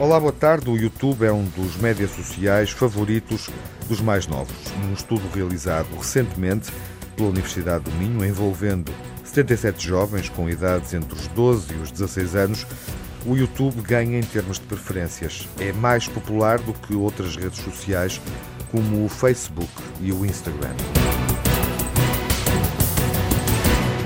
Olá, boa tarde. O YouTube é um dos médias sociais favoritos dos mais novos. Num estudo realizado recentemente pela Universidade do Minho, envolvendo 77 jovens com idades entre os 12 e os 16 anos, o YouTube ganha em termos de preferências. É mais popular do que outras redes sociais, como o Facebook e o Instagram.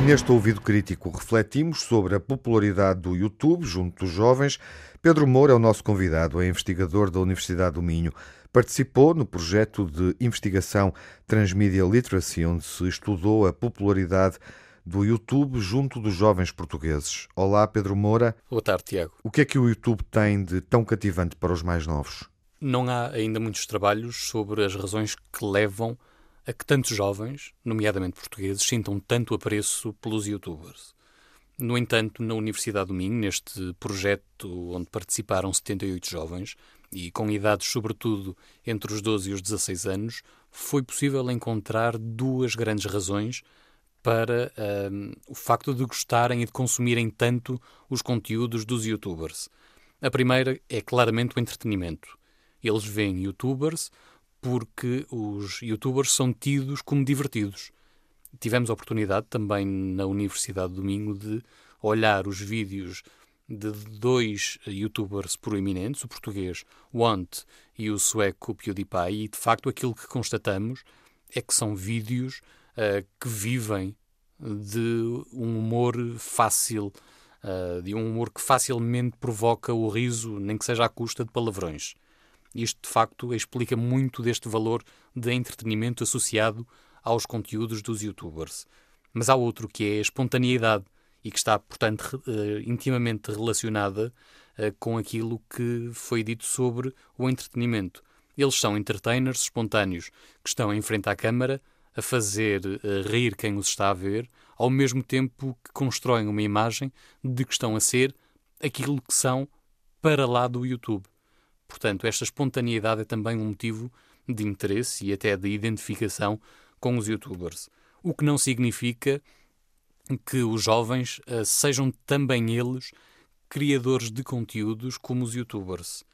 Neste ouvido crítico, refletimos sobre a popularidade do YouTube junto dos jovens. Pedro Moura é o nosso convidado, é investigador da Universidade do Minho. Participou no projeto de investigação Transmedia Literacy, onde se estudou a popularidade do YouTube junto dos jovens portugueses. Olá, Pedro Moura. Boa tarde, Tiago. O que é que o YouTube tem de tão cativante para os mais novos? Não há ainda muitos trabalhos sobre as razões que levam a que tantos jovens, nomeadamente portugueses, sintam tanto apreço pelos youtubers. No entanto, na Universidade do Minho, neste projeto onde participaram 78 jovens, e com idades sobretudo entre os 12 e os 16 anos, foi possível encontrar duas grandes razões para um, o facto de gostarem e de consumirem tanto os conteúdos dos youtubers. A primeira é claramente o entretenimento. Eles veem youtubers porque os youtubers são tidos como divertidos. Tivemos a oportunidade também na Universidade de Domingo de olhar os vídeos de dois youtubers proeminentes, o português Want e o sueco PewDiePie, e de facto aquilo que constatamos é que são vídeos uh, que vivem de um humor fácil, uh, de um humor que facilmente provoca o riso, nem que seja à custa de palavrões. Isto, de facto, explica muito deste valor de entretenimento associado aos conteúdos dos youtubers. Mas há outro que é a espontaneidade e que está, portanto, uh, intimamente relacionada uh, com aquilo que foi dito sobre o entretenimento. Eles são entertainers espontâneos que estão em frente à câmara a fazer uh, rir quem os está a ver, ao mesmo tempo que constroem uma imagem de que estão a ser aquilo que são para lá do YouTube. Portanto, esta espontaneidade é também um motivo de interesse e até de identificação com os youtubers. O que não significa que os jovens uh, sejam também eles criadores de conteúdos como os youtubers.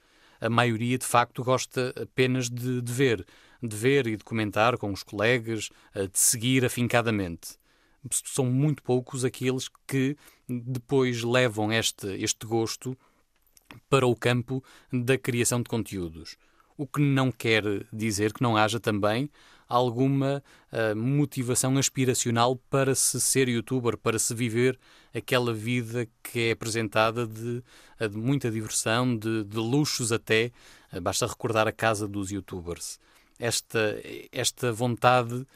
A maioria, de facto, gosta apenas de, de ver, de ver e de comentar com os colegas, uh, de seguir afincadamente. São muito poucos aqueles que depois levam este, este gosto para o campo da criação de conteúdos. O que não quer dizer que não haja também alguma uh, motivação aspiracional para se ser youtuber, para se viver aquela vida que é apresentada de, uh, de muita diversão, de, de luxos até. Uh, basta recordar a casa dos youtubers. Esta, esta vontade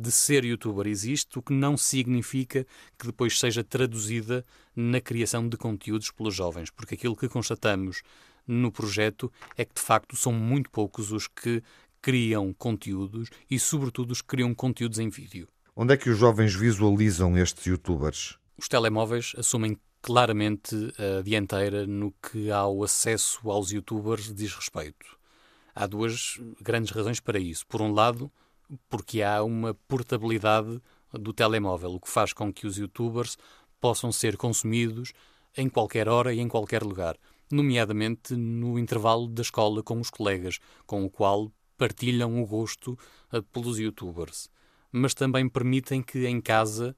de ser youtuber existe, o que não significa que depois seja traduzida na criação de conteúdos pelos jovens, porque aquilo que constatamos no projeto é que de facto são muito poucos os que criam conteúdos e, sobretudo, os que criam conteúdos em vídeo. Onde é que os jovens visualizam estes youtubers? Os telemóveis assumem claramente a dianteira no que ao acesso aos youtubers diz respeito. Há duas grandes razões para isso. Por um lado, porque há uma portabilidade do telemóvel, o que faz com que os youtubers possam ser consumidos em qualquer hora e em qualquer lugar, nomeadamente no intervalo da escola com os colegas, com o qual partilham o gosto uh, pelos youtubers. Mas também permitem que em casa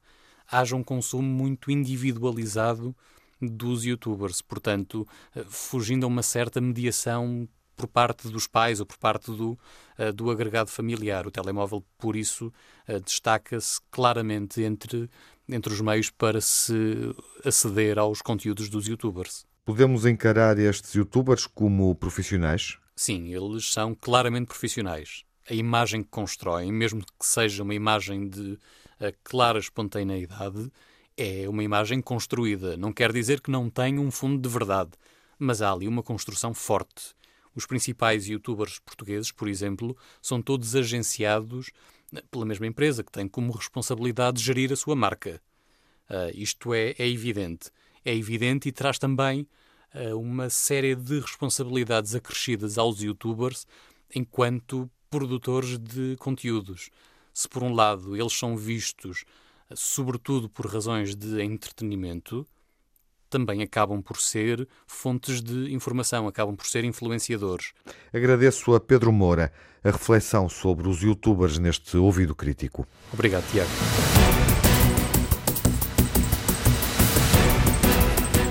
haja um consumo muito individualizado dos youtubers, portanto, uh, fugindo a uma certa mediação por parte dos pais ou por parte do, uh, do agregado familiar. O telemóvel, por isso, uh, destaca-se claramente entre, entre os meios para se aceder aos conteúdos dos youtubers. Podemos encarar estes youtubers como profissionais? Sim, eles são claramente profissionais. A imagem que constroem, mesmo que seja uma imagem de uh, clara espontaneidade, é uma imagem construída. Não quer dizer que não tenha um fundo de verdade, mas há ali uma construção forte os principais youtubers portugueses, por exemplo, são todos agenciados eh, pela mesma empresa, que tem como responsabilidade gerir a sua marca. Uh, isto é, é, evidente. É evidente e traz também uh, uma série de responsabilidades acrescidas aos youtubers enquanto produtores de conteúdos. Se, por um lado, eles são vistos uh, sobretudo por razões de entretenimento, também acabam por ser fontes de informação, acabam por ser influenciadores. Agradeço a Pedro Moura a reflexão sobre os youtubers neste ouvido crítico. Obrigado, Tiago.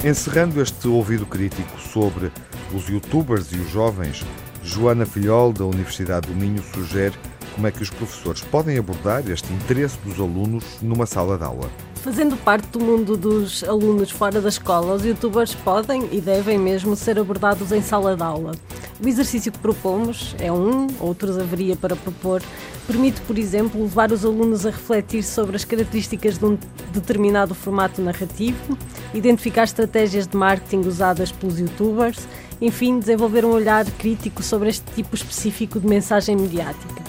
Encerrando este ouvido crítico sobre os youtubers e os jovens, Joana Filhol, da Universidade do Minho, sugere como é que os professores podem abordar este interesse dos alunos numa sala de aula. Fazendo parte do mundo dos alunos fora da escola, os youtubers podem e devem mesmo ser abordados em sala de aula. O exercício que propomos é um, outros haveria para propor, permite, por exemplo, levar os alunos a refletir sobre as características de um determinado formato narrativo, identificar estratégias de marketing usadas pelos youtubers, enfim, desenvolver um olhar crítico sobre este tipo específico de mensagem mediática.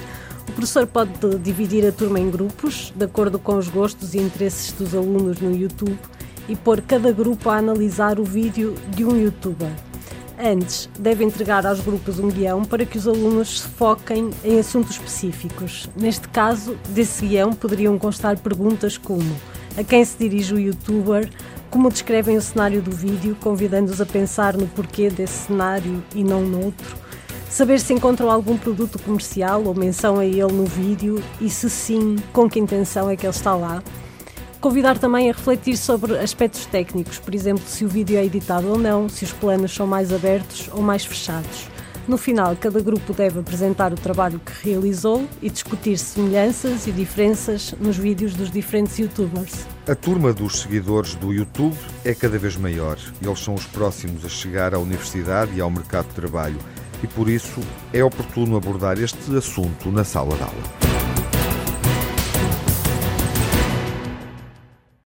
Professor pode dividir a turma em grupos, de acordo com os gostos e interesses dos alunos no YouTube, e pôr cada grupo a analisar o vídeo de um youtuber. Antes, deve entregar aos grupos um guião para que os alunos se foquem em assuntos específicos. Neste caso, desse guião poderiam constar perguntas como: a quem se dirige o youtuber, como descrevem o cenário do vídeo, convidando-os a pensar no porquê desse cenário e não noutro, saber se encontram algum produto comercial ou menção a ele no vídeo e, se sim, com que intenção é que ele está lá. Convidar também a refletir sobre aspectos técnicos, por exemplo, se o vídeo é editado ou não, se os planos são mais abertos ou mais fechados. No final, cada grupo deve apresentar o trabalho que realizou e discutir semelhanças e diferenças nos vídeos dos diferentes youtubers. A turma dos seguidores do YouTube é cada vez maior. Eles são os próximos a chegar à universidade e ao mercado de trabalho. E por isso é oportuno abordar este assunto na sala de aula.